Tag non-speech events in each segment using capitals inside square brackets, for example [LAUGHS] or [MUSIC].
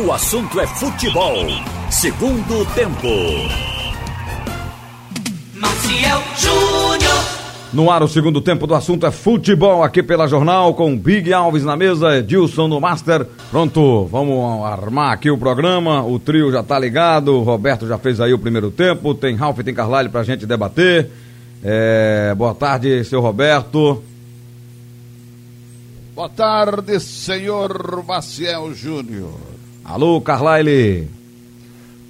O assunto é futebol. Segundo tempo. Maciel Júnior. No ar, o segundo tempo do assunto é futebol aqui pela Jornal, com Big Alves na mesa, Edilson no Master. Pronto, vamos armar aqui o programa. O trio já tá ligado, o Roberto já fez aí o primeiro tempo, tem Ralf e tem Carlyle pra gente debater. É, boa tarde, seu Roberto. Boa tarde, senhor Maciel Júnior. Alô, Carlyle.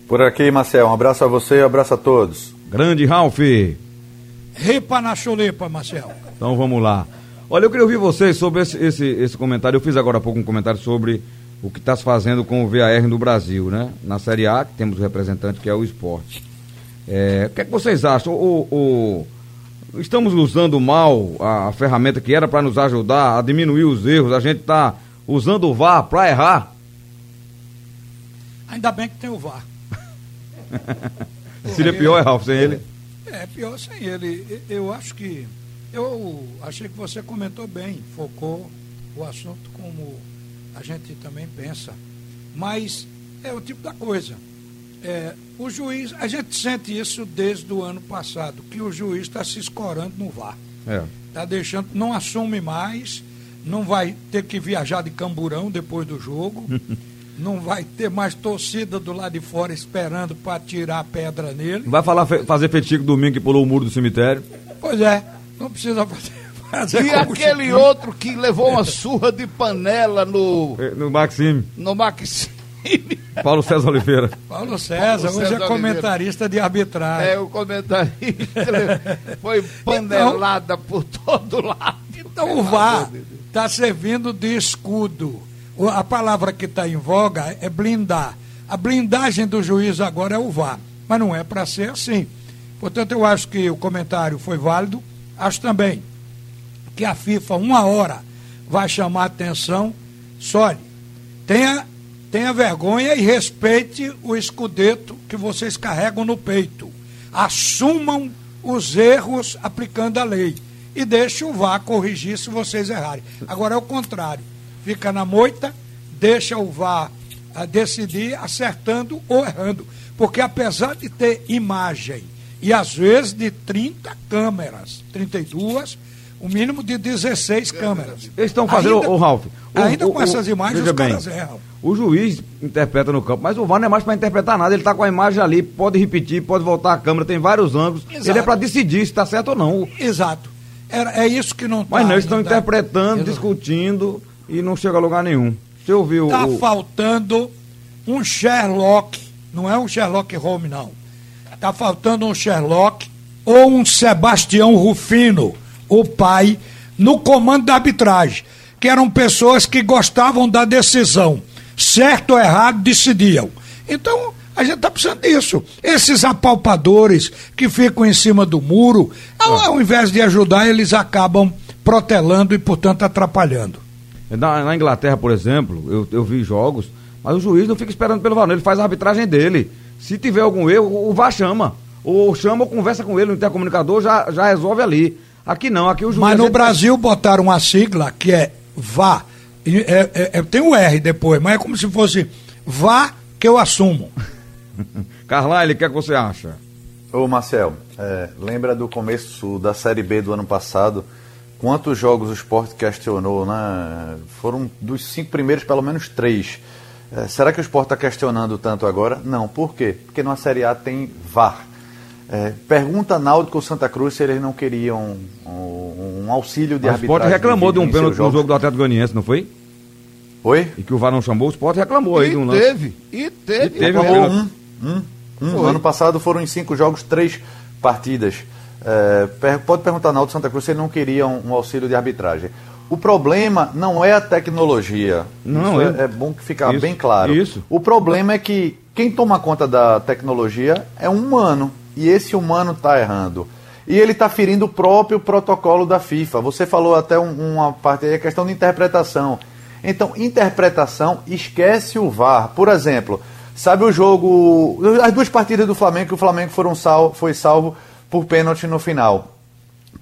Por aqui, Marcel. Um abraço a você e um abraço a todos. Grande Ralf. Ripa na chulipa, Marcel. Então vamos lá. Olha, eu queria ouvir vocês sobre esse, esse, esse comentário. Eu fiz agora há pouco um comentário sobre o que está se fazendo com o VAR no Brasil, né? Na Série A, que temos o representante que é o esporte. É, o que é que vocês acham? O, o, estamos usando mal a, a ferramenta que era para nos ajudar a diminuir os erros. A gente está usando o VAR para errar. Ainda bem que tem o VAR. [LAUGHS] Seria pior, Ralf, sem ele? É, pior sem ele. Eu acho que. Eu achei que você comentou bem, focou o assunto como a gente também pensa. Mas é o tipo da coisa. É, o juiz, a gente sente isso desde o ano passado, que o juiz está se escorando no VAR. É. Está deixando, não assume mais, não vai ter que viajar de camburão depois do jogo, [LAUGHS] não vai ter mais torcida do lado de fora esperando para tirar a pedra nele. Vai falar, fazer fetiche domingo que pulou o muro do cemitério. Pois é, não precisa fazer. [LAUGHS] fazer E aquele outro que levou uma surra de panela no, Eh, No Maxime, no Maxime. [LAUGHS] Paulo César Oliveira. Paulo César, Paulo hoje César é comentarista de arbitragem. É, o comentarista foi panelada por todo lado. Então o VAR está servindo de escudo. A palavra que está em voga é blindar. A blindagem do juiz agora é o VAR. Mas não é para ser assim. Portanto, eu acho que o comentário foi válido. Acho também que a FIFA, uma hora, vai chamar atenção. Só olhe, tenha, tenha vergonha e respeite o escudeto que vocês carregam no peito. Assumam os erros aplicando a lei. E deixe o VAR corrigir se vocês errarem. Agora é o contrário. Fica na moita, deixa o VAR a decidir acertando ou errando. Porque apesar de ter imagem e às vezes de 30 câmeras, 32, o mínimo de 16 câmeras. Eles estão fazendo, Ainda- ô Ralf. o- ainda o- com o- essas imagens os bem, caras erram. O juiz interpreta no campo, mas o VAR não é mais para interpretar nada. Ele está com a imagem ali, pode repetir, pode voltar a câmera, tem vários ângulos. Exato. Ele é para decidir se está certo ou não. Exato. Era, é isso que não está. Mas não, eles estão interpretando, discutindo e não chega a lugar nenhum. Você ouviu Está o. faltando um Sherlock, não é um Sherlock Holmes, não. Está faltando um Sherlock ou um Sebastião Rufino, o pai, no comando da arbitragem, que eram pessoas que gostavam da decisão. Certo ou errado, decidiam. Então, a gente está precisando disso. Esses apalpadores que ficam em cima do muro, ao, ao invés de ajudar, eles acabam protelando e, portanto, atrapalhando. Na, na Inglaterra, por exemplo, eu, eu vi jogos, mas o juiz não fica esperando pelo VAR, não, ele faz a arbitragem dele. Se tiver algum erro, o VAR chama. Ou chama ou conversa com ele no intercomunicador, já, já resolve ali. Aqui não, aqui o juiz. Mas a no gente- Brasil botaram uma sigla que é vá. E é- é- é- tem o R depois, mas é como se fosse vá que eu assumo. [LAUGHS] Carlyle, o que é que você acha? Ô Marcel, é, lembra do começo da Série B do ano passado? Quantos jogos o esporte questionou, né? Foram dos cinco primeiros, pelo menos três. É, será que o esporte está questionando tanto agora? Não. Por quê? Porque na Série A tem VAR. É, pergunta Náutico ou Santa Cruz se eles não queriam um, um auxílio de o arbitragem. Sport reclamou de um pênalti no jogo do Atlético Goianiense, não foi? Oi? E que o VAR não chamou, o Sport reclamou aí E de um lance. teve, e teve. E teve um um. Um. No ano passado foram em cinco jogos, três partidas. É, pode perguntar na Alto Santa Cruz se ele não queria um, um auxílio de arbitragem. O problema não é a tecnologia. Não, é- é, é bom que ficar Isso, bem claro. isso. O problema é que quem toma conta da tecnologia é um humano. E esse humano está errando. E ele está ferindo o próprio protocolo da FIFA. Você falou até um- uma parte aí, a questão de interpretação. Então, interpretação, esquece o VAR. Por exemplo, sabe o jogo. As duas partidas do Flamengo, que o Flamengo foram sal, foi salvo por pênalti no final.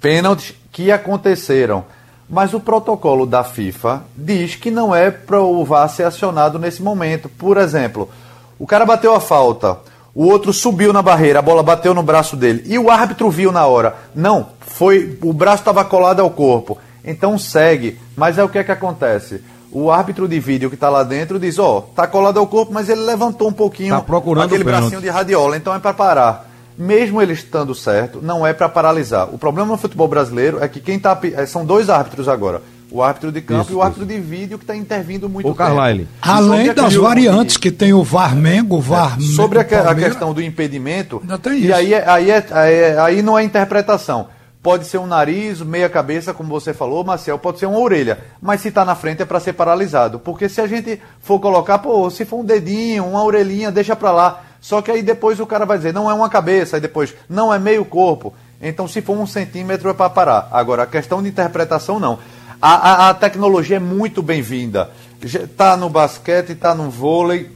Pênaltis que aconteceram. Mas o protocolo da FIFA diz que não é para o VAR ser acionado nesse momento. Por exemplo, o cara bateu a falta, o outro subiu na barreira, a bola bateu no braço dele e o árbitro viu na hora. Não, foi o braço estava colado ao corpo. Então segue. Mas é o que é que acontece? O árbitro de vídeo que está lá dentro diz, ó, oh, tá colado ao corpo, mas ele levantou um pouquinho tá procurando aquele bracinho de radiola, então é para parar mesmo ele estando certo, não é para paralisar. O problema no futebol brasileiro é que quem tá. São dois árbitros agora. O árbitro de campo isso, e o árbitro isso. de vídeo que está intervindo muito o Carlyle. Além das variantes que tem o VAR-Mengo, o VAR é, Sobre a, a, questão do impedimento, e aí, é, aí, é, aí, é, aí não é interpretação. Pode ser um nariz, meia cabeça, como você falou, Marcel, pode ser uma orelha. Mas se está na frente é para ser paralisado. Porque se a gente for colocar, pô, se for um dedinho, uma orelhinha, deixa para lá. Só que aí depois o cara vai dizer, não é uma cabeça, aí depois, não é meio corpo. Então, se for um centímetro, é para parar. Agora, a questão de interpretação, não. A, a, a tecnologia é muito bem-vinda. Está no basquete, está no vôlei,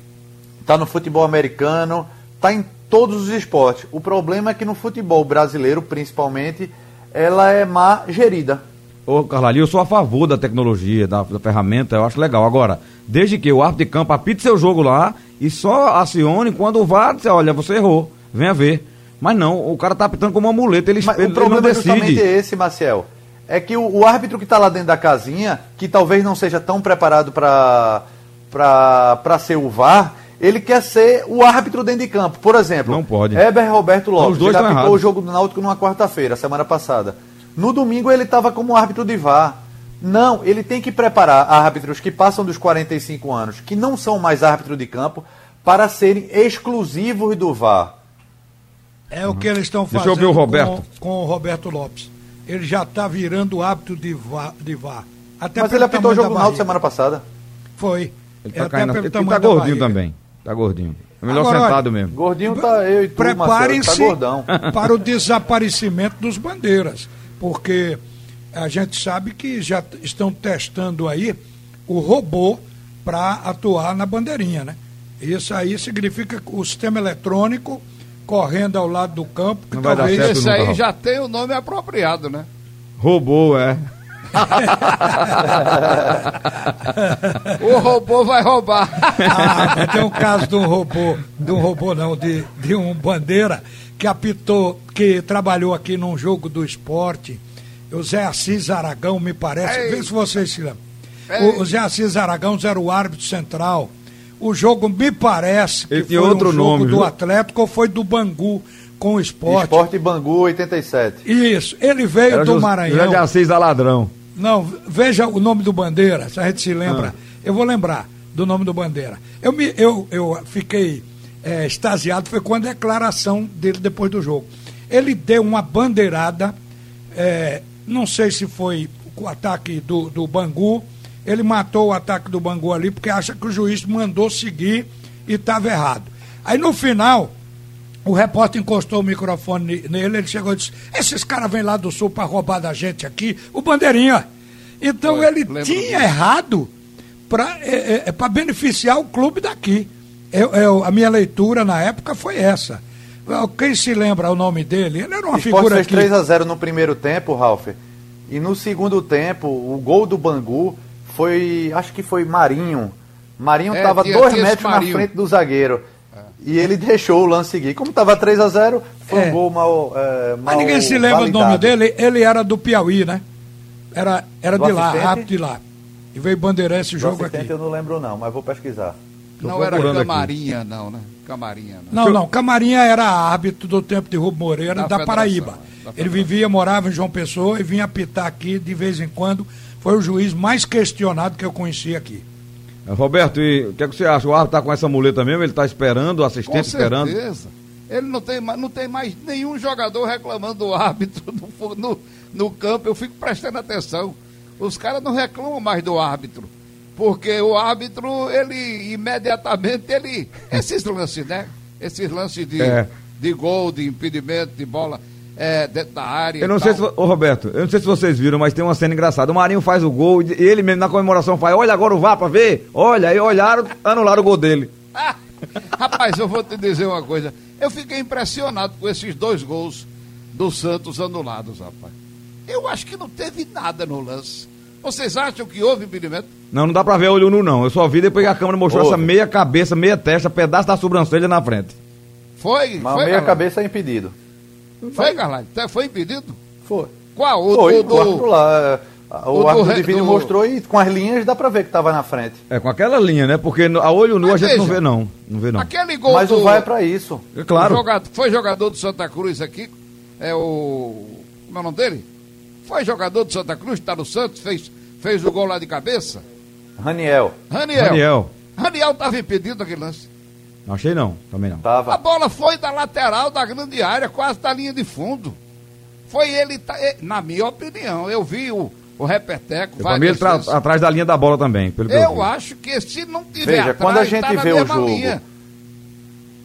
está no futebol americano, está em todos os esportes. O problema é que no futebol brasileiro, principalmente, ela é má gerida. Ô, Carlalho, eu sou a favor da tecnologia, da, da, ferramenta, eu acho legal. Agora, desde que o árbitro de campo apite seu jogo lá e só acione quando o VAR disser, olha, você errou, venha ver. Mas não, o cara tá apitando como uma muleta, ele, Mas ele, o problema ele não é justamente esse, Marcel. É que o, o árbitro que está lá dentro da casinha, que talvez não seja tão preparado para ser o VAR, ele quer ser o árbitro dentro de campo. Por exemplo, não pode. Heber Roberto Lopes, ele apitou o jogo do Náutico numa quarta-feira, semana passada. No domingo ele estava como árbitro de VAR. Não, ele tem que preparar árbitros que passam dos 45 anos, que não são mais árbitro de campo, para serem exclusivos do VAR. É o que eles estão fazendo Deixa eu ver o Roberto. Com, com o Roberto Lopes. Ele já está virando hábito de VAR. De VAR. Até Mas ele apitou o jogo na semana passada. Foi. Ele está caindo, ele tá gordinho também. Está gordinho. É melhor Agora, sentado mesmo. Gordinho tá eu e tu, Preparem-se tá para o desaparecimento dos bandeiras. Porque a gente sabe que já estão testando aí o robô para atuar na bandeirinha, né? Isso aí significa o sistema eletrônico correndo ao lado do campo. Que Não talvez... vai dar certo Esse aí já tem o nome apropriado, né? Robô, é. o robô vai roubar. ah, tem um caso de um robô, de um robô não, de, de um bandeira que apitou, que trabalhou aqui num jogo do esporte. O Zé Assis Aragão, me parece. Ei. Vê se vocês se lembram. O, o Zé Assis Aragão era o árbitro central. O jogo me parece que Ele foi outro um jogo nome, do viu? Atlético ou foi do Bangu com o esporte. Esporte Bangu 87. Isso. Ele veio era do Maranhão. José de Assis da Ladrão. Não, veja o nome do Bandeira, se a gente se lembra. Ah. Eu vou lembrar do nome do Bandeira. Eu, me, eu, eu fiquei é, extasiado, foi com a declaração dele depois do jogo. Ele deu uma bandeirada, é, não sei se foi o ataque do, do Bangu, ele matou o ataque do Bangu ali porque acha que o juiz mandou seguir e estava errado. Aí no final, o repórter encostou o microfone nele, ele chegou e disse: Esses caras vêm lá do sul para roubar da gente aqui, o Bandeirinha. Então ele tinha errado para é, é, é beneficiar o clube daqui. Eu, eu, a minha leitura na época foi essa. Quem se lembra o nome dele? Ele era uma Esporte figura fez 3 a 0 no primeiro tempo, Ralf. E no segundo tempo, o gol do Bangu foi, acho que foi Marinho. Marinho estava é, dois metros Marinho. na frente do zagueiro. E ele deixou o lance seguir. Como estava 3 a 0 foi é. um gol mal, é, mal Mas ninguém se lembra validado. do nome dele. Ele era do Piauí, né? Era, era de lá, rápido de lá. E veio bandeirar esse jogo aqui. eu não lembro não, mas vou pesquisar. Tô não era Camarinha, aqui. não, né? Camarinha, não. Não, não. Camarinha era árbitro do tempo de Rubem Moreira, da, da Paraíba. Da ele vivia, morava em João Pessoa e vinha apitar aqui de vez em quando. Foi o juiz mais questionado que eu conheci aqui. Roberto, e o que, é que você acha? O árbitro está com essa muleta mesmo? Ele está esperando, o assistente com esperando? certeza. Ele não tem, não tem mais nenhum jogador reclamando do árbitro [LAUGHS] no, no, no campo. Eu fico prestando atenção. Os caras não reclamam mais do árbitro. Porque o árbitro, ele imediatamente, ele. Esses lances, né? Esses lances de, é. de gol, de impedimento, de bola é, dentro da área. Eu não sei se, ô Roberto, eu não sei se vocês viram, mas tem uma cena engraçada. O Marinho faz o gol e ele mesmo na comemoração faz, olha agora o VAR pra ver. Olha, aí olharam, anularam o gol dele. [LAUGHS] Rapaz, eu vou te dizer uma coisa. Eu fiquei impressionado com esses dois gols do Santos anulados, rapaz. Eu acho que não teve nada no lance. Vocês acham que houve impedimento? Não, não dá pra ver olho nu, não. Eu só vi depois que a câmera mostrou Houve. essa meia cabeça, meia testa, pedaço da sobrancelha na frente. Foi? Mas foi, meia Carlyle? cabeça é impedido. Foi, Carlyle? Tá- Foi impedido? Foi. Qual? O, Foi, o o do... lá. é, O, o do árbitro de vídeo do- mostrou e com as linhas dá pra ver que tava na frente. É, com aquela linha, né? Porque a olho nu Mas a gente não veja, vê, não. Não vê, não. Aquele gol Mas do... o VAR é pra isso. É claro. Jogador- foi jogador do Santa Cruz aqui, é o. Como é o nome dele? Foi jogador do Santa Cruz, tá no Santos, fez, fez o gol lá de cabeça. Raniel, Raniel. Daniel. Raniel estava impedido naquele lance. Não achei não, também não. A tava. bola foi da lateral da grande área, quase da linha de fundo. Foi ele, tá- eh, na minha opinião, eu vi o, o repeteco. Tá vezes. atrás da linha da bola também, pelo eu, acho que se não tiver Veja, atrás, quando a gente tá na vê o jogo, linha.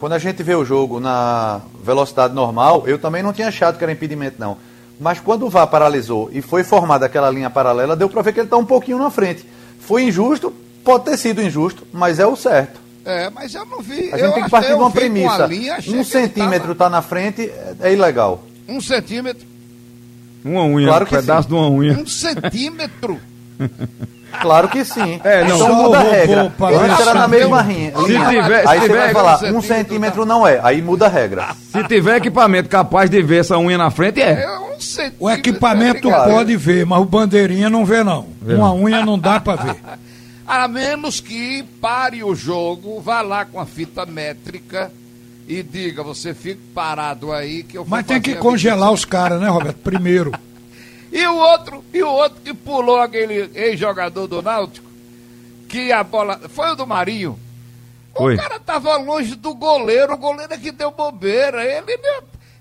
Quando a gente vê o jogo na velocidade normal, eu também não tinha achado que era impedimento, não. Mas quando o VAR paralisou e foi formada aquela linha paralela, deu pra ver que ele tá um pouquinho na frente. Foi injusto, pode ter sido injusto, mas é o certo. É, mas eu não vi. A eu gente tem que partir de eu uma premissa. linha, um centímetro tava- tá na frente, é, é ilegal. Um centímetro. Uma unha, Claro um pedaço sim. de uma unha. Um centímetro. [LAUGHS] Claro que sim. É, não. Então Só muda a regra. robô para Antes era na mesma linha. Se tiver- aí se você vai falar, um centímetro centímetro não é. Aí muda a regra. Se tiver equipamento capaz de ver essa unha na frente, é. É um centímetro. O equipamento tá ligado? pode ver, mas o bandeirinha não vê, não. Uma unha não dá pra ver. [LAUGHS] A menos que pare o jogo, vá lá com a fita métrica e diga, você fica parado aí que eu vou Mas tem que congelar os caras, né, Roberto? Primeiro. [LAUGHS] E o outro, e o outro que pulou aquele ex-jogador do Náutico, que a bola. Foi o do Marinho. O cara tava longe do goleiro, o goleiro é que deu bobeira. Ele,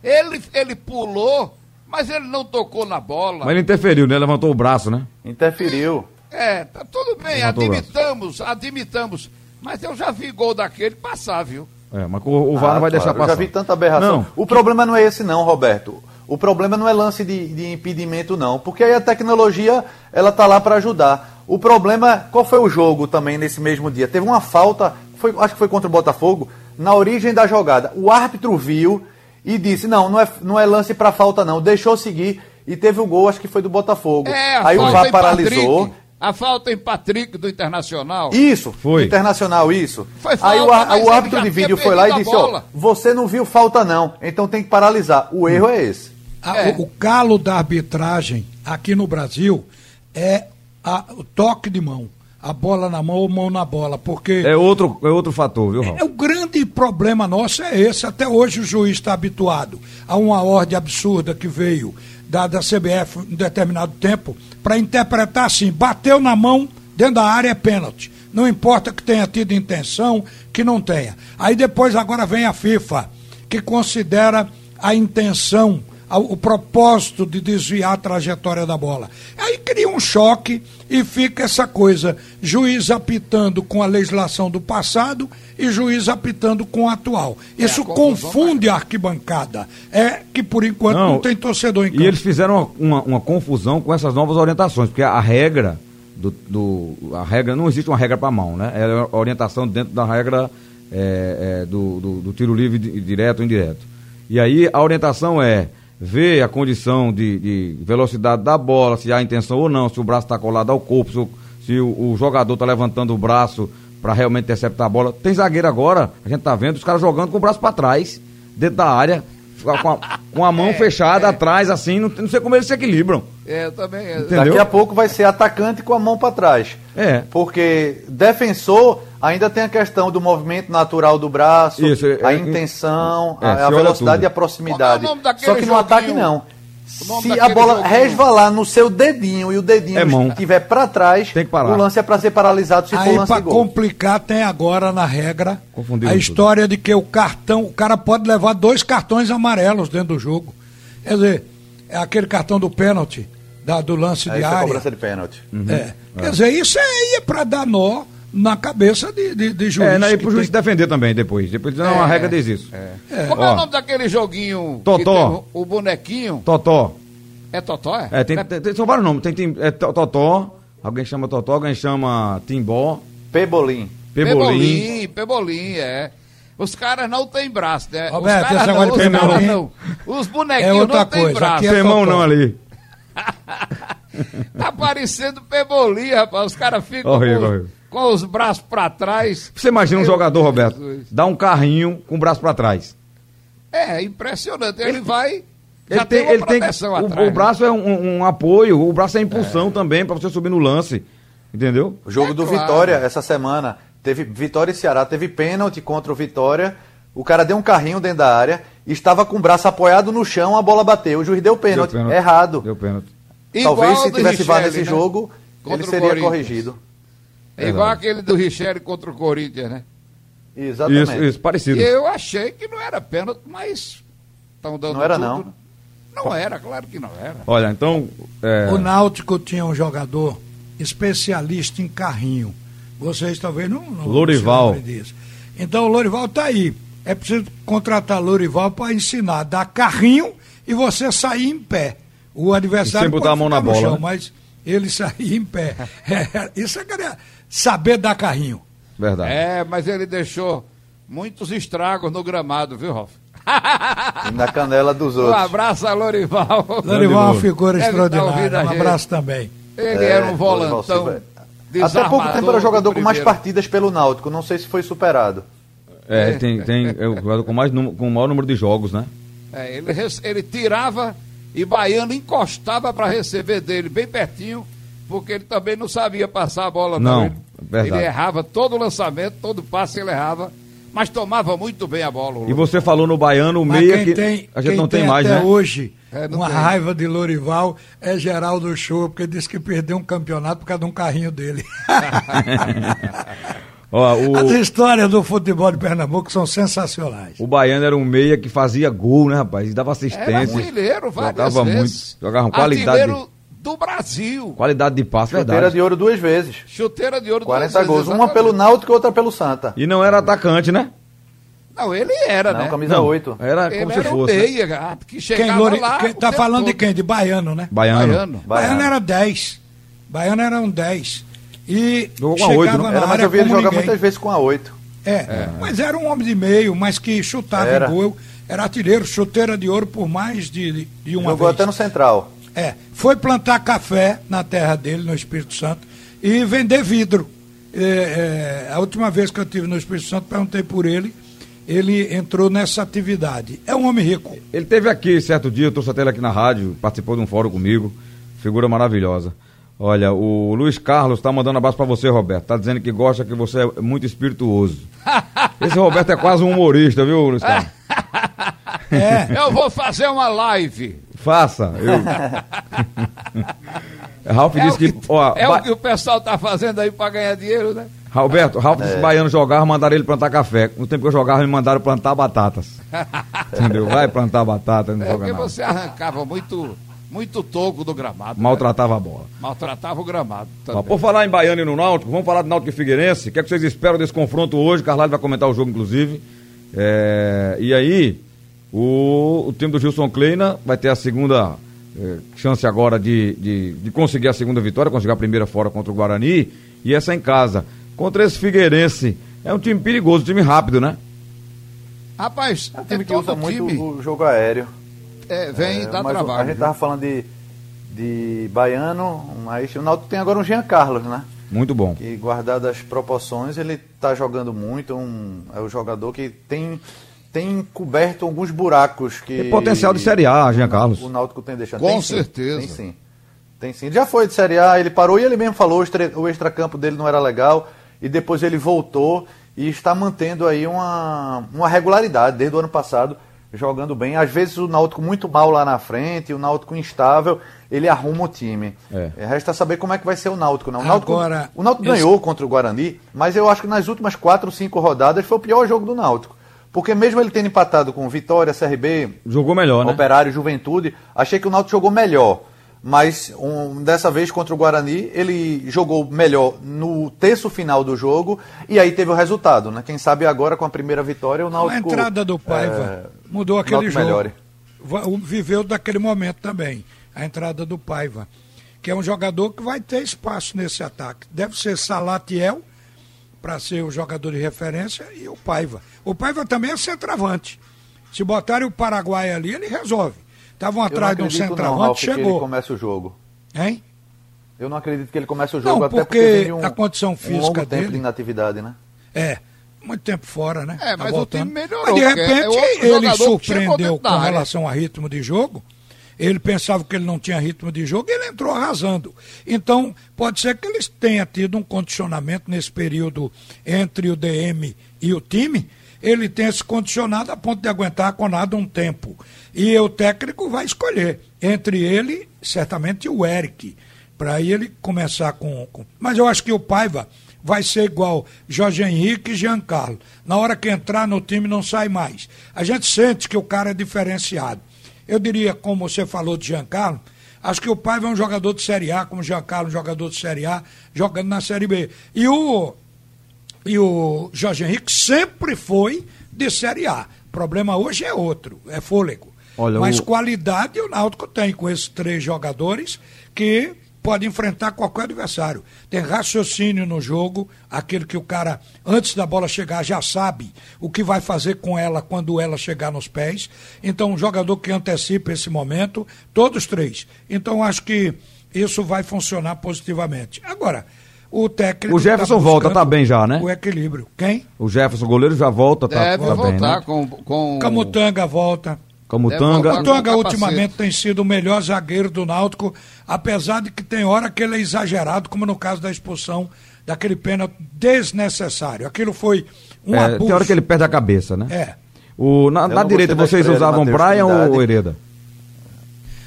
ele, ele pulou, mas ele não tocou na bola. Mas ele interferiu, né? Levantou o braço, né? Interferiu. É, tá tudo bem, Levantou admitamos, admitamos. Mas eu já vi gol daquele passar, viu? É, mas o, o VAR Ah, não vai claro, deixar Eu passar. já vi tanta aberração. Não. O problema não é esse não, Roberto. O problema não é lance de, de impedimento não, porque aí a tecnologia ela tá lá para ajudar. O problema, qual foi o jogo também nesse mesmo dia? Teve uma falta, foi, acho que foi contra o Botafogo, na origem da jogada. O árbitro viu e disse: "Não, não é, não é lance para falta não". Deixou seguir e teve o gol, acho que foi do Botafogo. É, a aí o falta VAR em paralisou. Patrick, a falta em Patrick do Internacional. Isso, Foi. Internacional, isso. Foi Aí falta, o, ar- mas o árbitro de vídeo foi lá e a disse: ó, bola. você não viu falta não, então tem que paralisar. O erro é esse. A- É. o, o calo da arbitragem aqui no Brasil é a- o toque de mão. A bola na mão ou mão na bola. Porque É outro, é outro fator, viu, Raul? É, o grande problema nosso é esse. Até hoje o juiz está habituado a uma ordem absurda que veio da, da CBF em determinado tempo para interpretar assim: bateu na mão dentro da área é pênalti. Não importa que tenha tido intenção, que não tenha. Aí depois agora vem a FIFA, que considera a intenção, o propósito de desviar a trajetória da bola. Aí cria um choque e fica essa coisa: juiz apitando com a legislação do passado e juiz apitando com a atual. Isso a confusão confunde a arquibancada. É que por enquanto não, Não, tem torcedor em campo. E eles fizeram uma, uma- uma confusão com essas novas orientações, porque a regra do, do- a regra não existe uma regra para mão, né? É a orientação dentro da regra é, é, do, do- do tiro livre di- direto ou indireto. E aí a orientação é ver a condição de, de velocidade da bola, se há intenção ou não, se o braço está colado ao corpo, se o, se o- o jogador está levantando o braço para realmente interceptar a bola. Tem zagueiro agora, a gente tá vendo os caras jogando com o braço para trás, dentro da área, com a, com a mão [LAUGHS] fechada atrás, assim, não, não sei como eles se equilibram. É, também. é. Entendeu? Daqui a pouco vai ser atacante com a mão para trás. É. Porque defensor ainda tem a questão do movimento natural do braço, Isso, é- a é- intenção, é, a, se a velocidade tudo. e a proximidade. É Só que no ataque joguinho? não. O nome Se a bola joguinho? resvalar no seu dedinho e o dedinho É estiver para trás, Tem que parar. o lance é para ser paralisado se for Aí, lance para de gol. complicar, tem agora na regra Confundiram a tudo. história de que o cartão, o cara pode levar dois cartões amarelos dentro do jogo. Quer dizer, é aquele cartão do pênalti, da, do lance É de isso é área. cobrança de pênalti. É. Quer dizer, isso aí é para dar nó na cabeça de, de, de juiz. É, né, e pro juiz se tem- defender também depois. Depois não, a regra diz isso. Como é Ó. o nome daquele joguinho? Totó. que tem o, o bonequinho? Totó. É Totó, é? É, tem, tem- tem- são vários nomes. Tem, tem é, to- Totó, alguém chama Totó, alguém chama Timbó, Pebolim. Pebolim. Pebolim, Pebolim, é. Os caras não têm braço, né? Roberto, os caras não, os caras pebolim não. Os é bonequinhos outra não têm braço. Aqui é Tem mão Totó. não ali. [LAUGHS] tá parecendo pebolim, rapaz. Os caras ficam Horrível, horrível. Com os braços pra trás. Você imagina um jogador, Deus Roberto, Jesus. dá um carrinho com o braço pra trás. É, impressionante. Ele, vai. Ele Já tem, tem, uma ele tem proteção o, atrás. o né? braço é um, um apoio, o braço é impulsão também pra você subir no lance. Entendeu? O jogo É do claro. Vitória essa semana teve Vitória e Ceará, teve pênalti contra o Vitória. O cara deu um carrinho dentro da área, estava com o braço apoiado no chão, a bola bateu. O juiz deu pênalti. Deu pênalti. Errado. Deu pênalti. Igual Talvez se do tivesse VAR nesse né? jogo, Contra ele seria corrigido. É igual aquele do Richelli contra o Corinthians, né? Exatamente. Isso, isso, parecido. E eu achei que não era pênalti, mas estão dando Não era, tudo, não. né? Não era, claro que não era. Olha, então. é, O Náutico tinha um jogador especialista em carrinho. Vocês talvez não, não disso. Então o Lourival está aí. É preciso contratar Lourival para ensinar, dar carrinho e você sair em pé. O adversário sem botar pode a mão na bola, chão, né? mas ele [LAUGHS] sair em pé. É, isso é saber dar carrinho. Verdade. É, mas ele deixou muitos estragos no gramado, viu, Ralf? E na canela dos [LAUGHS] Um outros. abraço a Lorival. Lourival é uma figura Deve tá ouvindo extraordinária. Um abraço também. Ele É, era um Lorival volantão. Até pouco tempo era jogador com mais partidas pelo Náutico. Não sei se foi superado. É, tem, tem é o jogador com, mais, com o maior número de jogos, né? É, ele, ele tirava e Baiano encostava para receber dele bem pertinho, porque ele também não sabia passar a bola. Não, Não, Ele, verdade. ele errava todo o lançamento, todo passe ele errava, mas tomava muito bem a bola. E você falou no Baiano, o meia que tem, a gente não tem, tem mais, até né? hoje É, uma tem. raiva de Lorival é Geraldo Show, porque disse que perdeu um campeonato por causa de um carrinho dele. [LAUGHS] Ó, o, As histórias do futebol de Pernambuco são sensacionais. o Baiano era um meia que fazia gol, né, rapaz? E dava Era assistência. artilheiro várias Jogava vezes. muito. Jogava com qualidade, Artilheiro do Brasil. qualidade de passe, Chuteira verdade. de ouro duas vezes. Chuteira de ouro. 40 duas gols. vezes, Uma exatamente. pelo Náutico e outra pelo Santa. E não era atacante, né? Não, ele era, Não, né? camisa Não, 8. Era Ele como se era o fosse. né? meia, gato, que Quem, chegava Lori, lá. quem- tá falando de todo. quem? De Baiano, né? Baiano. Baiano. Baiano, Baiano. era 10. Baiano era um 10. E Jogou com a chegava oito, não? na Era, mas área eu vi ele como jogar ninguém. muitas vezes com a 8. É, mas era um homem de meio, mas que chutava Era. em gol. Era artilheiro, chuteira de ouro por mais de, de uma Jogou vez. até no Central. É, foi plantar café na terra dele, no Espírito Santo, e vender vidro. É, é, a última vez que eu estive no Espírito Santo, perguntei por ele, ele entrou nessa atividade. É um homem rico. Ele teve aqui certo dia, eu trouxe até ele aqui na rádio, participou de um fórum comigo. Figura maravilhosa. Olha, o Luiz Carlos tá mandando abraço pra você, Roberto. Tá dizendo que gosta que você é muito espirituoso. [LAUGHS] Esse Roberto é quase um humorista, viu, Luiz Carlos? É, Eu vou fazer uma live. Faça. Eu... [LAUGHS] [LAUGHS] Ralf É, disse que, que. Ó, é ba- o que o pessoal tá fazendo aí para ganhar dinheiro, né? Roberto, Ralf É. disse que baiano jogava, mandaram ele plantar café. No tempo que eu jogava, me mandaram plantar batatas. [LAUGHS] Entendeu? Vai plantar batata, não É joga porque nada. você arrancava muito, muito toco do gramado. né? Maltratava a bola. Maltratava o gramado. Também. por falar em Baiano e no Náutico, vamos falar do Náutico e Figueirense. O que, é que vocês esperam desse confronto hoje? Carvalho vai comentar o jogo, inclusive. É, e aí, o, o time do Gilson Kleina vai ter a segunda é, chance agora de, de, de conseguir a segunda vitória, conseguir a primeira fora contra o Guarani, e essa em casa. Contra esse Figueirense, é um time perigoso, um time rápido, né? Rapaz, É um é time que todo usa muito time o jogo aéreo. é, vem É, o- trabalho. A gente viu? tava falando de, de Baiano, mas o Náutico tem agora um Jean Carlos, né? Muito bom. Que guardado as proporções, ele tá jogando muito, um, é o jogador que tem, tem coberto alguns buracos que... Tem potencial de Série A, Jean Carlos. O Náutico tem deixando. Com Tem sim, certeza. Tem sim. Tem sim. Já foi de Série A, ele parou e ele mesmo falou, o, extra, o extracampo dele não era legal, e depois ele voltou e está mantendo aí uma, uma regularidade desde o ano passado, jogando bem. Às vezes o Náutico muito mal lá na frente, o Náutico instável, ele arruma o time. É. Resta saber como é que vai ser o Náutico. Não. O Náutico, Agora, o Náutico esse- ganhou contra o Guarani, mas eu acho que nas últimas quatro, cinco rodadas foi o pior jogo do Náutico. Porque mesmo ele tendo empatado com Vitória, CRB, Jogou melhor, né? Operário, Juventude. Achei que o Náutico jogou melhor. Mas um, dessa vez contra o Guarani, ele jogou melhor no terço final do jogo e aí teve o resultado, né? Quem sabe agora com a primeira vitória o a Náutico entrada do Paiva mudou aquele Náutico jogo. melhore. Viveu daquele momento também, a entrada do Paiva, que é um jogador que vai ter espaço nesse ataque. Deve ser Salatiel, para ser o jogador de referência, e o Paiva. O Paiva também é centroavante. Se botarem o Paraguai ali, ele resolve. Estavam atrás de um não, centroavante, Ralf, que ele chegou. começa o jogo. Hein? Eu não acredito que ele comece o jogo Não, até porque porque, um, a condição um física longo tempo dele- de inatividade, né? É, muito tempo fora, né? É, Tá mas o voltando. time melhorou, Mas de porque é repente outro ele chegou surpreendeu com área. relação a ritmo de jogo. Ele pensava que ele não tinha ritmo de jogo e ele entrou arrasando. Então, pode ser que eles tenham tido um condicionamento nesse período entre o DM e o time. Ele tenha se condicionado a ponto de aguentar a conada um tempo. E o técnico vai escolher entre ele, certamente, o Eric. Para ele começar com, com. Mas eu acho que o Paiva vai ser igual Jorge Henrique e Giancarlo. Na hora que entrar no time não sai mais. A gente sente que o cara é diferenciado. Eu diria, como você falou de Giancarlo, acho que o Paiva é um jogador de Série A, como o Giancarlo, um jogador de Série A, jogando na Série B. E o, e o Jorge Henrique sempre foi de Série A. O problema hoje é outro, é fôlego. Olha, Mas o- qualidade o Náutico tem com esses três jogadores que pode enfrentar qualquer adversário. Tem raciocínio no jogo, aquele que o cara, antes da bola chegar, já sabe o que vai fazer com ela quando ela chegar nos pés. Então, um jogador que antecipa esse momento, todos três. Então, acho que isso vai funcionar positivamente. Agora, o técnico. O Jefferson tá volta, tá bem já, né? O equilíbrio. Quem? O Jefferson, goleiro, já volta, tá, Deve tá voltar bem, né? com, com. Camutanga volta. Camutanga. Com ultimamente tem sido o melhor zagueiro do Náutico, apesar de que tem hora que ele é exagerado, como no caso da expulsão daquele pênalti desnecessário. Aquilo foi um É, abuso. tem hora que ele perde a cabeça, né? É. O, na na direita vocês usavam Matheus Brian Trindade. ou Hereda?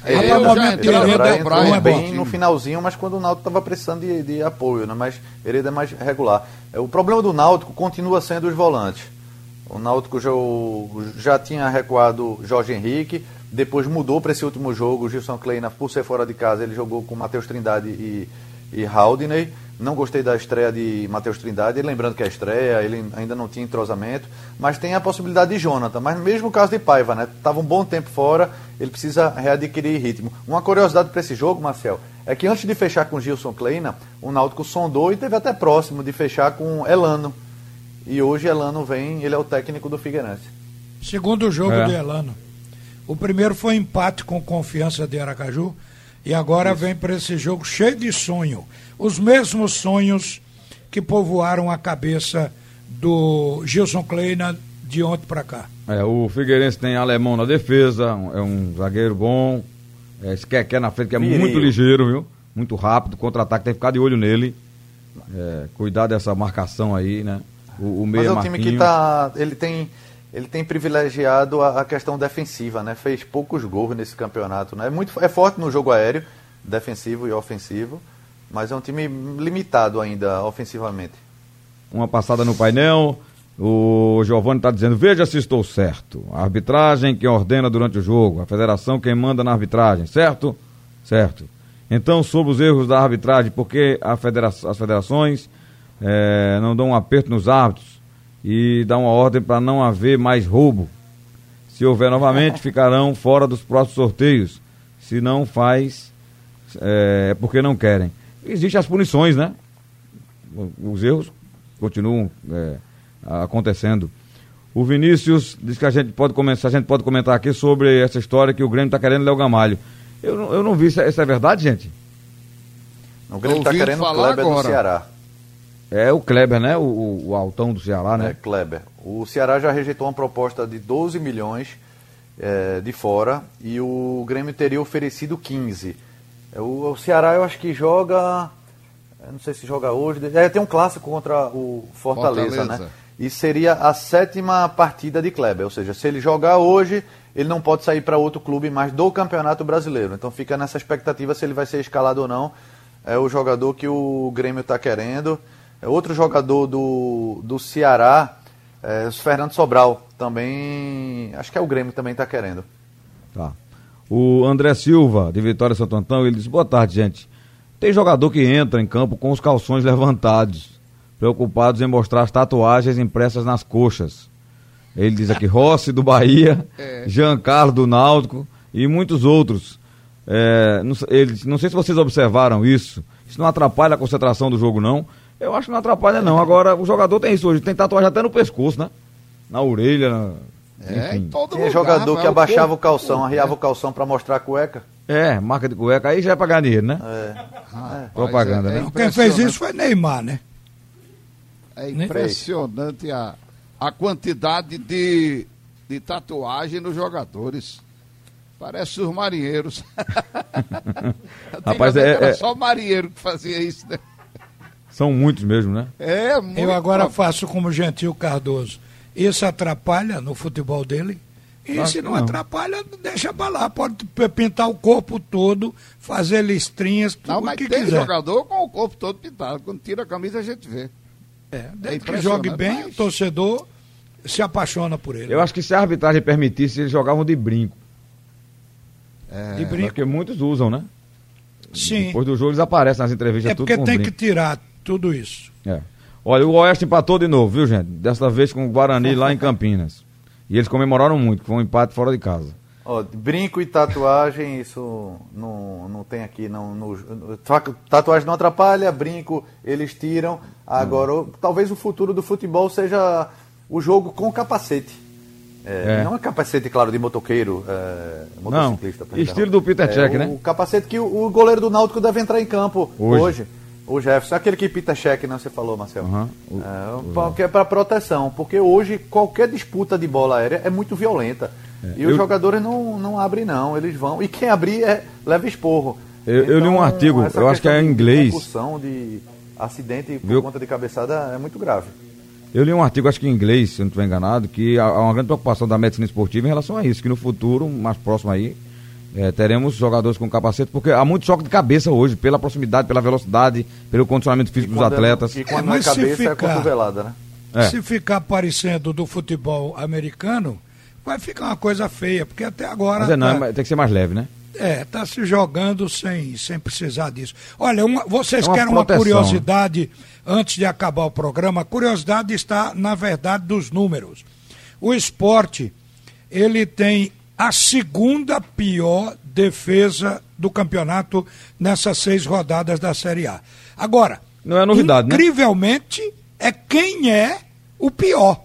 De no Hereda Brian é é bem no finalzinho, mas quando o Náutico estava precisando de, de apoio, né? mas Hereda é mais regular. É, O problema do Náutico continua sendo os volantes. O Náutico já, já tinha recuado Jorge Henrique, depois mudou para esse último jogo. O Gilson Kleina, por ser fora de casa, ele jogou com Matheus Trindade e, e Haldney. Não gostei da estreia de Matheus Trindade, lembrando que a estreia, ele ainda não tinha entrosamento, mas tem a possibilidade de Jonathan. Mas mesmo o caso de Paiva, né? Tava um bom tempo fora, ele precisa readquirir ritmo. Uma curiosidade para esse jogo, Marcel, é que antes de fechar com Gilson Kleina, o Náutico sondou e teve até próximo de fechar com Elano. E hoje Elano vem, ele é o técnico do Figueirense. Segundo jogo É. de Elano. O primeiro foi empate com confiança de Aracaju. E agora vem para esse jogo cheio de sonho. Os mesmos sonhos que povoaram a cabeça do Gilson Kleina de ontem para cá. É, o Figueirense tem alemão na defesa, é um zagueiro bom. É, esse Keké na frente, que é muito ligeiro, viu? Muito rápido, contra-ataque, tem que ficar de olho nele. É, cuidar dessa marcação aí, né? O, o Mas é um time que tá. Ele tem. Ele tem privilegiado a, a questão defensiva, né? Fez poucos gols nesse campeonato, né? É, muito, é forte no jogo aéreo, defensivo e ofensivo, mas é um time limitado ainda ofensivamente. Uma passada no painel. O Giovanni está dizendo: veja se estou certo. A arbitragem quem ordena durante o jogo, a federação quem manda na arbitragem, certo? Certo. Então, sobre os erros da arbitragem, porque a federa as federações eh, não dão um aperto nos árbitros e dão uma ordem para não haver mais roubo. Se houver novamente, [LAUGHS] ficarão fora dos próximos sorteios. Se não faz, é porque não querem. Existem as punições, né? os erros continuam é, acontecendo. O Vinícius diz que a gente pode começar, a gente pode comentar aqui sobre essa história que o Grêmio está querendo Léo Gamalho. Eu, não- eu não vi, isso é, isso é verdade, gente? O Grêmio está querendo o Kleber do agora. Ceará. É o Kleber, né? O, o, altão do Ceará, né? né? Kleber. O Ceará já rejeitou uma proposta de 12 milhões eh, de fora e o Grêmio teria oferecido 15. É, O, o Ceará eu acho que joga. Não sei se joga hoje. É, tem um clássico contra o Fortaleza, Fortaleza. né? E seria a sétima partida de Kleber. Ou seja, se ele jogar hoje, ele não pode sair para outro clube mais do Campeonato Brasileiro. Então fica nessa expectativa se ele vai ser escalado ou não. É o jogador que o Grêmio está querendo. É outro jogador do, do Ceará, é, o Fernando Sobral, também. Acho que é o Grêmio também está querendo. Tá. O André Silva, de Vitória Santo Antão, ele diz: Boa tarde, gente. Tem jogador que entra em campo com os calções levantados, preocupados em mostrar as tatuagens impressas nas coxas. Ele diz aqui: Rossi do Bahia, [LAUGHS] Giancarlo do Náutico e muitos outros. É, não, ele não sei se vocês observaram isso. Isso não atrapalha a concentração do jogo, não. Eu acho que não atrapalha, não. Agora, o jogador tem isso hoje, tem tatuagem até no pescoço, né? Na orelha, na- É, em todo Tinha lugar, jogador que abaixava corpo, o calção, arriava é. o calção pra mostrar a cueca. É, marca de cueca, aí já é pra ganhar dinheiro, né? É. Propaganda, né? Quem fez isso foi Neymar, né? É impressionante a, a quantidade de, de tatuagem nos jogadores. Parece os marinheiros. [LAUGHS] [LAUGHS] Rapaz, é- era é- só marinheiro que fazia isso, né? São muitos mesmo, né? É, muito. Eu agora faço como Gentil Cardoso. Isso atrapalha no futebol dele? E Claro se que não, não. atrapalha, deixa pra lá. Pode pintar o corpo todo, fazer listrinhas, tudo Não, o mas que tem quiser. jogador com o corpo todo pintado. Quando tira a camisa, a gente vê. É, desde que impressionante, jogue bem, mas- o torcedor se apaixona por ele. Eu acho que se a arbitragem permitisse, eles jogavam de brinco. De brinco. Porque muitos usam, né? Sim. Depois do jogo eles aparecem nas entrevistas É tudo porque com tem que brinco. tirar tudo isso. É. Olha, o Oeste empatou de novo, viu, gente? Dessa vez com o Guarani lá em Campinas. E eles comemoraram muito, que foi um empate fora de casa. Ó, brinco e tatuagem, isso não, não tem aqui. Não, no- tatuagem não atrapalha, brinco eles tiram. Agora, o- talvez o futuro do futebol seja o jogo com capacete. É, É. Não é capacete, claro, de motoqueiro, é, motociclista. perdão. estilo do Peter É, Cech, o, né? O capacete que o, o goleiro do Náutico deve entrar em campo Hoje. hoje. O Jefferson, aquele que pita cheque, não você falou, Marcelo. O- É, que é para proteção, porque hoje qualquer disputa de bola aérea é muito violenta. e eu- os jogadores não, não abrem, não, eles vão. E quem abrir é, leva esporro. Então, Eu- eu li um artigo, essa eu acho que é em de inglês. concussão, de acidente por Viu? conta de cabeçada é muito grave. Eu li um artigo, acho que em inglês, se eu não estiver enganado, que há há uma grande preocupação da medicina esportiva em relação a isso, que no futuro, mais próximo aí, eh, teremos jogadores com capacete, porque há muito choque de cabeça hoje, pela proximidade, pela velocidade, pelo condicionamento físico dos é- atletas. E quando É, não é mas se cabeça, é ficar- cotovelada, né? É. Se ficar parecendo do futebol americano, vai ficar uma coisa feia, porque até agora. Mas é, não, tá- mas tem que ser mais leve, né? É, tá se jogando sem, sem precisar disso. Olha, uma- vocês É uma querem uma proteção, curiosidade antes de acabar o programa? A curiosidade está, na verdade, dos números. O esporte, ele tem a segunda pior defesa do campeonato nessas seis rodadas da Série A. Agora, Não é novidade, né? incrivelmente, é quem é o pior.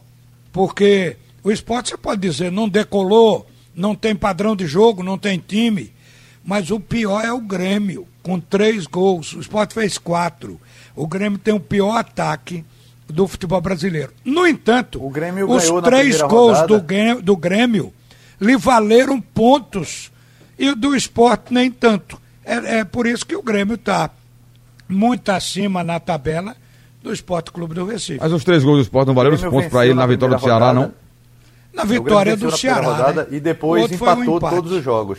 Porque o esporte, você pode dizer, não decolou, não tem padrão de jogo, não tem time. Mas o pior é o Grêmio, com três gols. O esporte fez quatro. O Grêmio tem o pior ataque do futebol brasileiro. No entanto, O Grêmio os três gols rodada. do Grêmio, do Grêmio lhe valeram pontos. E o do esporte nem tanto. É, é por isso que o Grêmio está muito acima na tabela do Esporte Clube do Recife. Mas os três gols do esporte não valeram os pontos para ele na vitória do Ceará, rodada. não? Na vitória do Ceará. rodada né? E depois um empatou empate. todos os jogos.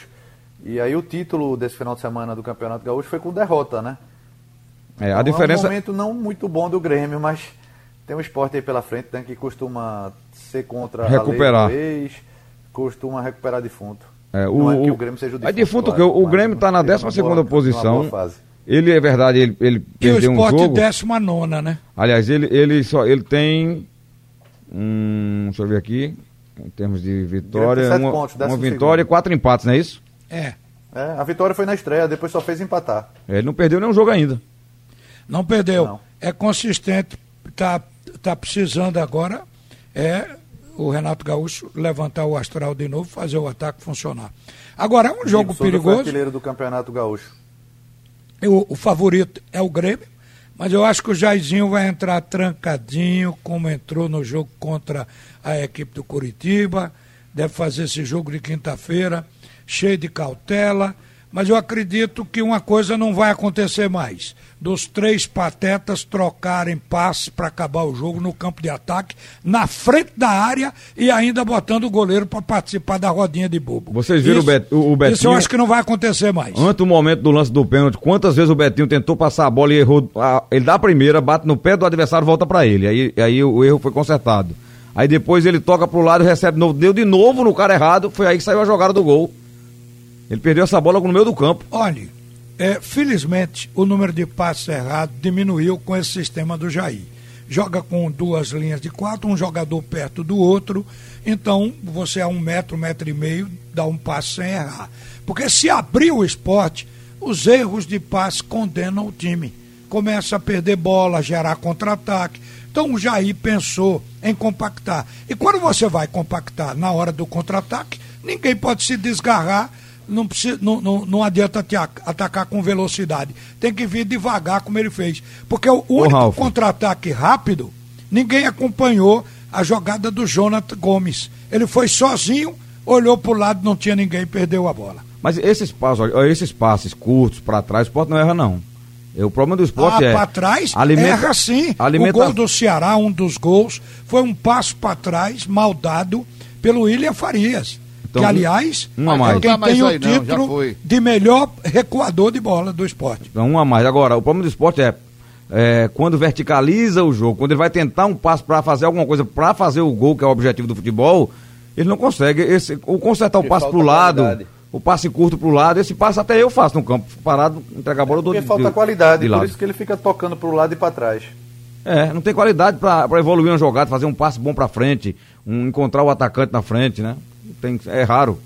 E aí o título desse final de semana do Campeonato Gaúcho foi com derrota, né? É, a Então, diferença. É um momento não muito bom do Grêmio, mas tem um esporte aí pela frente né, que costuma ser contra Recuperar. a lei do ex, costuma recuperar defunto. É, não é que o Grêmio seja o É defunto. defunto claro, que o, o Grêmio está na fica 12 numa segunda boa- numa posição. Ele é verdade, ele, ele E o perdeu um Esporte jogo. décima nona, né? Aliás, ele, ele só ele tem hum, deixa eu ver aqui, em termos de vitória, uma, pontos, uma vitória e quatro empates, não é isso? É. É, a vitória foi na estreia, depois só fez empatar. É, Ele não perdeu nenhum jogo ainda. Não perdeu. Não. É consistente. Tá, tá precisando agora é o Renato Gaúcho levantar o astral de novo, fazer o ataque funcionar. Agora, é um jogo foi perigoso. artilheiro do Campeonato Gaúcho. O, o favorito é o Grêmio, mas eu acho que o Jairzinho vai entrar trancadinho, como entrou no jogo contra a equipe do Curitiba. Deve fazer esse jogo de quinta-feira, cheio de cautela. Mas eu acredito que uma coisa não vai acontecer mais: dos três patetas trocarem passes para acabar o jogo no campo de ataque, na frente da área e ainda botando o goleiro para participar da rodinha de bobo. Vocês viram Isso- o Bet- o- o Isso eu Betinho? acho que não vai acontecer mais. Antes do momento do lance do pênalti, quantas vezes o Betinho tentou passar a bola e errou? a- ele dá a primeira, bate no pé do adversário, volta pra ele. Aí, aí o erro foi consertado. Aí depois ele toca pro lado, recebe de novo, deu de novo no cara errado, foi aí que saiu a jogada do gol. Ele perdeu essa bola no meio do campo. Olhe, é, felizmente o número de passes errados diminuiu com esse sistema do Jair. Joga com duas linhas de quatro, um jogador perto do outro, então você a um metro, um metro e meio, dá um passe sem errar. Porque se abrir o esporte, os erros de passe condenam o time. Começa a perder bola, gerar contra-ataque. Então o Jair pensou em compactar. E quando você vai compactar na hora do contra-ataque, ninguém pode se desgarrar não, precisa, não, não, não adianta te atacar com velocidade. Tem que vir devagar, como ele fez. Porque o único contra-ataque rápido, ninguém acompanhou a jogada do Jonathan Gomes. Ele foi sozinho, olhou para o lado, não tinha ninguém, perdeu a bola. Mas esses passos, esses passes curtos para trás, o esporte não erra, não. O problema do esporte ah, é. para trás, alimenta, erra sim. Alimenta... O gol do Ceará, um dos gols, foi um passo para trás, mal dado pelo William Farias. Então, que, aliás, um a mais. quem tem o título não, de melhor recuador de bola do esporte. Então, um a mais. Agora, o problema do esporte é, é quando verticaliza o jogo, quando ele vai tentar um passo para fazer alguma coisa, para fazer o gol, que é o objetivo do futebol, ele não consegue. Esse, o consertar o passo para o lado, o passe curto para o lado, esse passe até eu faço no campo, parado, entregar a bola do Porque de, falta qualidade, por isso que ele fica tocando para o lado e para trás. É, não tem qualidade para evoluir uma jogada, fazer um passe bom para frente, um, encontrar o atacante na frente, né? Tem, é raro.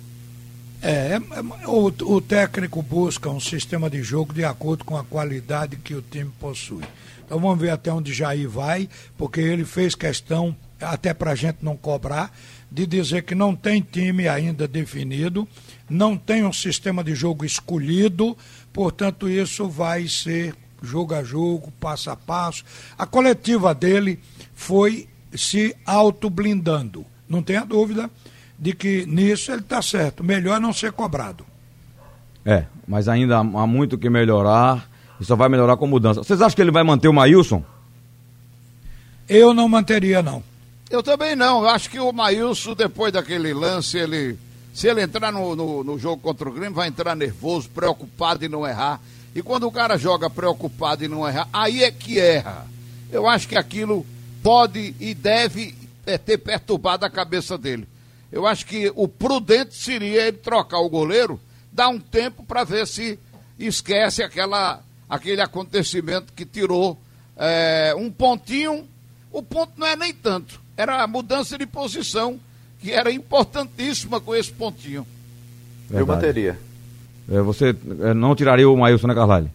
É, é, o, o técnico busca um sistema de jogo de acordo com a qualidade que o time possui. Então vamos ver até onde Jair vai, porque ele fez questão, até para a gente não cobrar, de dizer que não tem time ainda definido, não tem um sistema de jogo escolhido, portanto isso vai ser jogo a jogo, passo a passo. A coletiva dele foi se auto-blindando, não tenha dúvida de que nisso ele está certo. Melhor não ser cobrado. É, mas ainda há muito que melhorar e só vai melhorar com mudança. Vocês acham que ele vai manter o Maílson? Eu não manteria, não. Eu também não. Eu acho que o Maílson, depois daquele lance, ele. Se ele entrar no, no, no, jogo contra o Grêmio, vai entrar nervoso, preocupado em não errar. E quando o cara joga preocupado em não errar, aí é que erra. Eu acho que aquilo pode e deve é, ter perturbado a cabeça dele. Eu acho que o prudente seria ele trocar o goleiro, dar um tempo para ver se esquece aquela, aquele acontecimento que tirou é, um pontinho. O ponto não é nem tanto, era a mudança de posição, que era importantíssima com esse pontinho. Verdade. Eu bateria. É, você é, não tiraria o Maílson, né, Carlalho?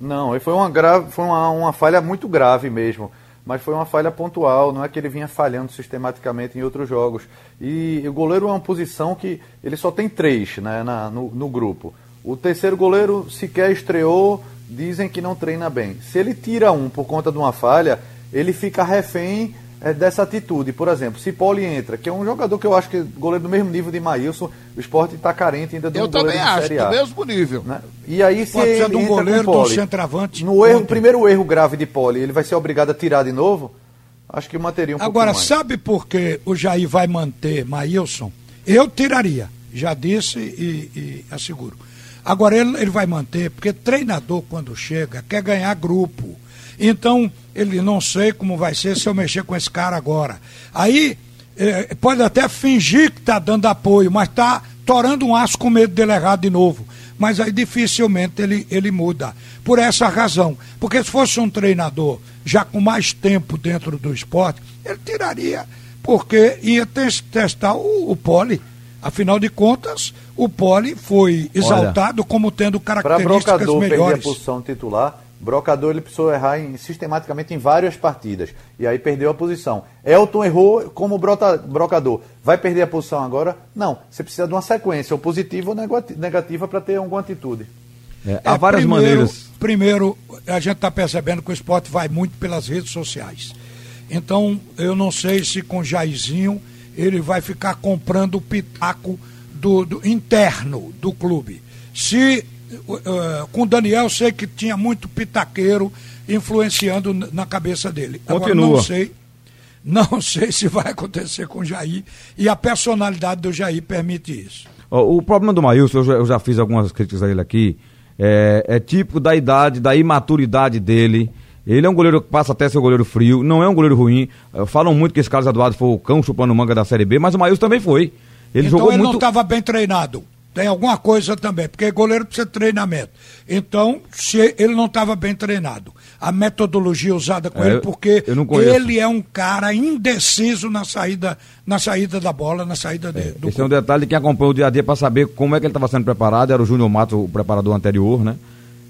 Não, foi uma grave, foi uma, uma falha muito grave mesmo mas foi uma falha pontual, não é que ele vinha falhando sistematicamente em outros jogos. E o goleiro é uma posição que ele só tem três né, na, no, no grupo. O terceiro goleiro sequer estreou, dizem que não treina bem. Se ele tira um por conta de uma falha, ele fica refém é, dessa atitude. Por exemplo, se Poli entra, que é um jogador que eu acho que é goleiro do mesmo nível de Maílson, o esporte está carente ainda de um eu goleiro também acho, do mesmo nível. Né? E aí se Pode ser de um goleiro, Poli, um centroavante. No erro, primeiro erro grave de Poli, ele vai ser obrigado a tirar de novo? Acho que manteria um Agora, pouco mais. sabe por que o Jair vai manter Maílson? Eu tiraria, já disse e, e asseguro. Agora, ele, ele vai manter, porque treinador, quando chega, quer ganhar grupo. Então, ele não sei como vai ser se eu mexer com esse cara agora. Aí, é, pode até fingir que está dando apoio, mas está torando um aço com medo dele errar de novo. Mas aí dificilmente ele, ele muda. Por essa razão. Porque se fosse um treinador já com mais tempo dentro do esporte, ele tiraria, porque ia testar o, o pole. Afinal de contas, o pole foi exaltado Olha, como tendo características melhores. Para perder a posição titular, Brocador ele precisou errar em, sistematicamente em várias partidas. E aí perdeu a posição. Elton errou como brota, brocador. Vai perder a posição agora? Não. Você precisa de uma sequência, ou positiva ou negativa, para ter alguma atitude. É, há é, várias primeiro, maneiras. Primeiro, a gente está percebendo que o esporte vai muito pelas redes sociais. Então, eu não sei se com Jairzinho ele vai ficar comprando o pitaco do, do interno do clube. Se com o Daniel, sei que tinha muito pitaqueiro influenciando na cabeça dele. Continua. Agora, não sei, não [LAUGHS] sei se vai acontecer com o Jair e a personalidade do Jair permite isso. O problema do Maílson, eu já, eu já fiz algumas críticas a ele aqui, é, é tipo da idade, da imaturidade dele. Ele é um goleiro que passa até ser goleiro frio, não é um goleiro ruim. Falam muito que esse Carlos Eduardo foi o cão chupando manga da Série B, mas o Maílson também foi. Ele então jogou ele muito... não estava bem treinado. Tem alguma coisa também, porque goleiro precisa de treinamento. Então, se ele não estava bem treinado, a metodologia usada com é, ele, porque ele é um cara indeciso na saída, na saída da bola, na saída dele. É, esse é um detalhe de quem acompanha o dia a dia para saber como é que ele estava sendo preparado. Era o Júnior Matos, o preparador anterior, né?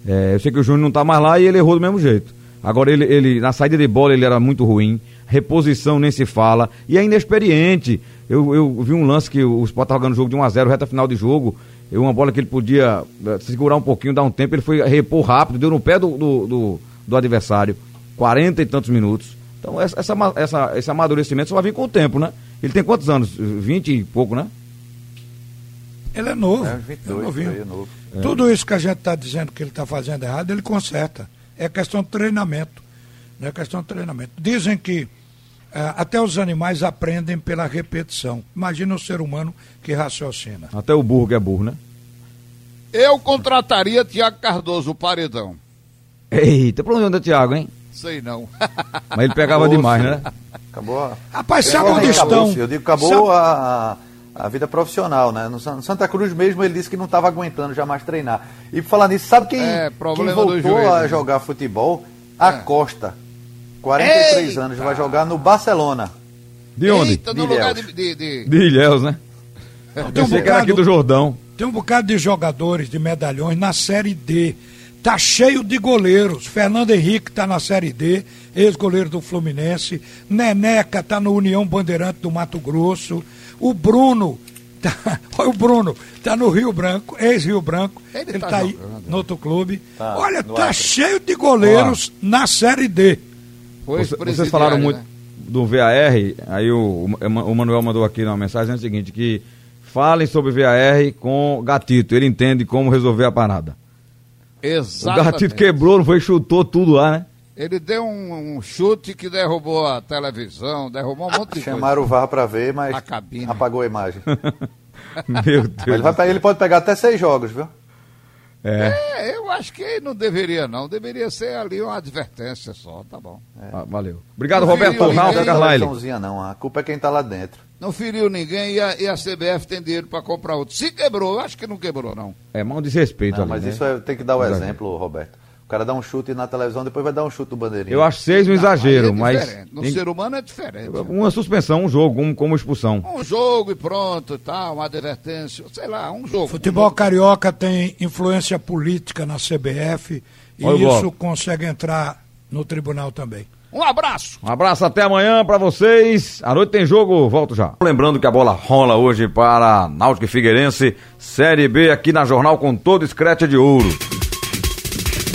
É, eu sei que o Júnior não está mais lá e ele errou do mesmo jeito. Agora ele, ele na saída de bola ele era muito ruim, reposição nem se fala e é inexperiente. Eu, eu vi um lance que o Sport estava ganhando jogo de 1 a 0 reta final de jogo, e uma bola que ele podia eh, segurar um pouquinho, dar um tempo, ele foi repor rápido, deu no pé do, do, do, do adversário, 40 e tantos minutos. Então essa, essa, essa, esse amadurecimento só vai vir com o tempo, né? Ele tem quantos anos? 20 e pouco, né? Ele é novo. É, 22, é novinho. é novo. Tudo isso que a gente está dizendo que ele está fazendo errado, ele conserta. É questão de treinamento. Não é questão de treinamento. Dizem que eh, até os animais aprendem pela repetição. Imagina o ser humano que raciocina. Até o burro que é burro, né? Eu contrataria Tiago Cardoso, o paredão. Eita, pra onde anda Thiago, hein? Sei não. Mas ele pegava Acabou, demais, filho. né? Acabou a... Rapaz, sabe Acabou, onde acabou, estão? Eu digo, acabou a, a vida profissional, né? No San- Santa Cruz mesmo ele disse que não estava aguentando já mais treinar. E por falar nisso, sabe quem, É, quem voltou joelho, a né? jogar futebol? A Costa. 43 anos, vai jogar no Barcelona. De onde? Eita, no De lugar Ilhéus. de, de, de- De Ilhéus, né? Tem um que era aqui bocado- do Jordão. Tem um bocado de jogadores de medalhões na Série D. Tá cheio de goleiros. Fernando Henrique tá na Série D, ex-goleiro do Fluminense. Neneca tá no União Bandeirante do Mato Grosso. O Bruno, tá, olha [LAUGHS] o Bruno, tá no Rio Branco, ex-Rio Branco. Ele Ele, tá tá, aí no outro clube. Tá, olha, tá Acre. cheio de goleiros na Série D. Você- vocês falaram muito né? do VAR, aí o, o Manuel mandou aqui uma mensagem é o seguinte, que falem sobre VAR com Gatito, ele entende como resolver a parada. O Exatamente. Gatito quebrou, não foi, chutou tudo lá, né? Ele deu um, um chute que derrubou a televisão, derrubou um monte de Chamaram o VAR para ver, mas A apagou a imagem. [LAUGHS] Meu Mas ele, Deus. vai ele pode pegar até seis jogos, viu? É. É, eu acho que não deveria não, deveria ser ali uma advertência só, tá bom. ah, valeu. Obrigado, Não Roberto ninguém. Carlyle. não, a culpa é quem tá lá dentro. Não feriu ninguém e a, e a CBF tem dinheiro para comprar outro. Se quebrou, eu acho que não quebrou não. É mão desrespeito Não, ali, mas né? isso é, tem que dar o Exagero. exemplo, Roberto. O cara dá um chute na televisão, depois vai dar um chute no bandeirinha. Eu acho seis um exagero, Aí é mas diferente. No tem- ser humano é diferente. uma suspensão, um jogo, um, como expulsão. Um jogo e pronto, tal, uma advertência, sei lá, um jogo. Futebol carioca tem influência política na CBF e Olha isso consegue entrar no tribunal também. Um abraço. Um abraço até amanhã pra vocês. À noite tem jogo, volto já. Lembrando que a bola rola hoje para Náutico e Figueirense, Série B aqui na Jornal com todo escrete de ouro.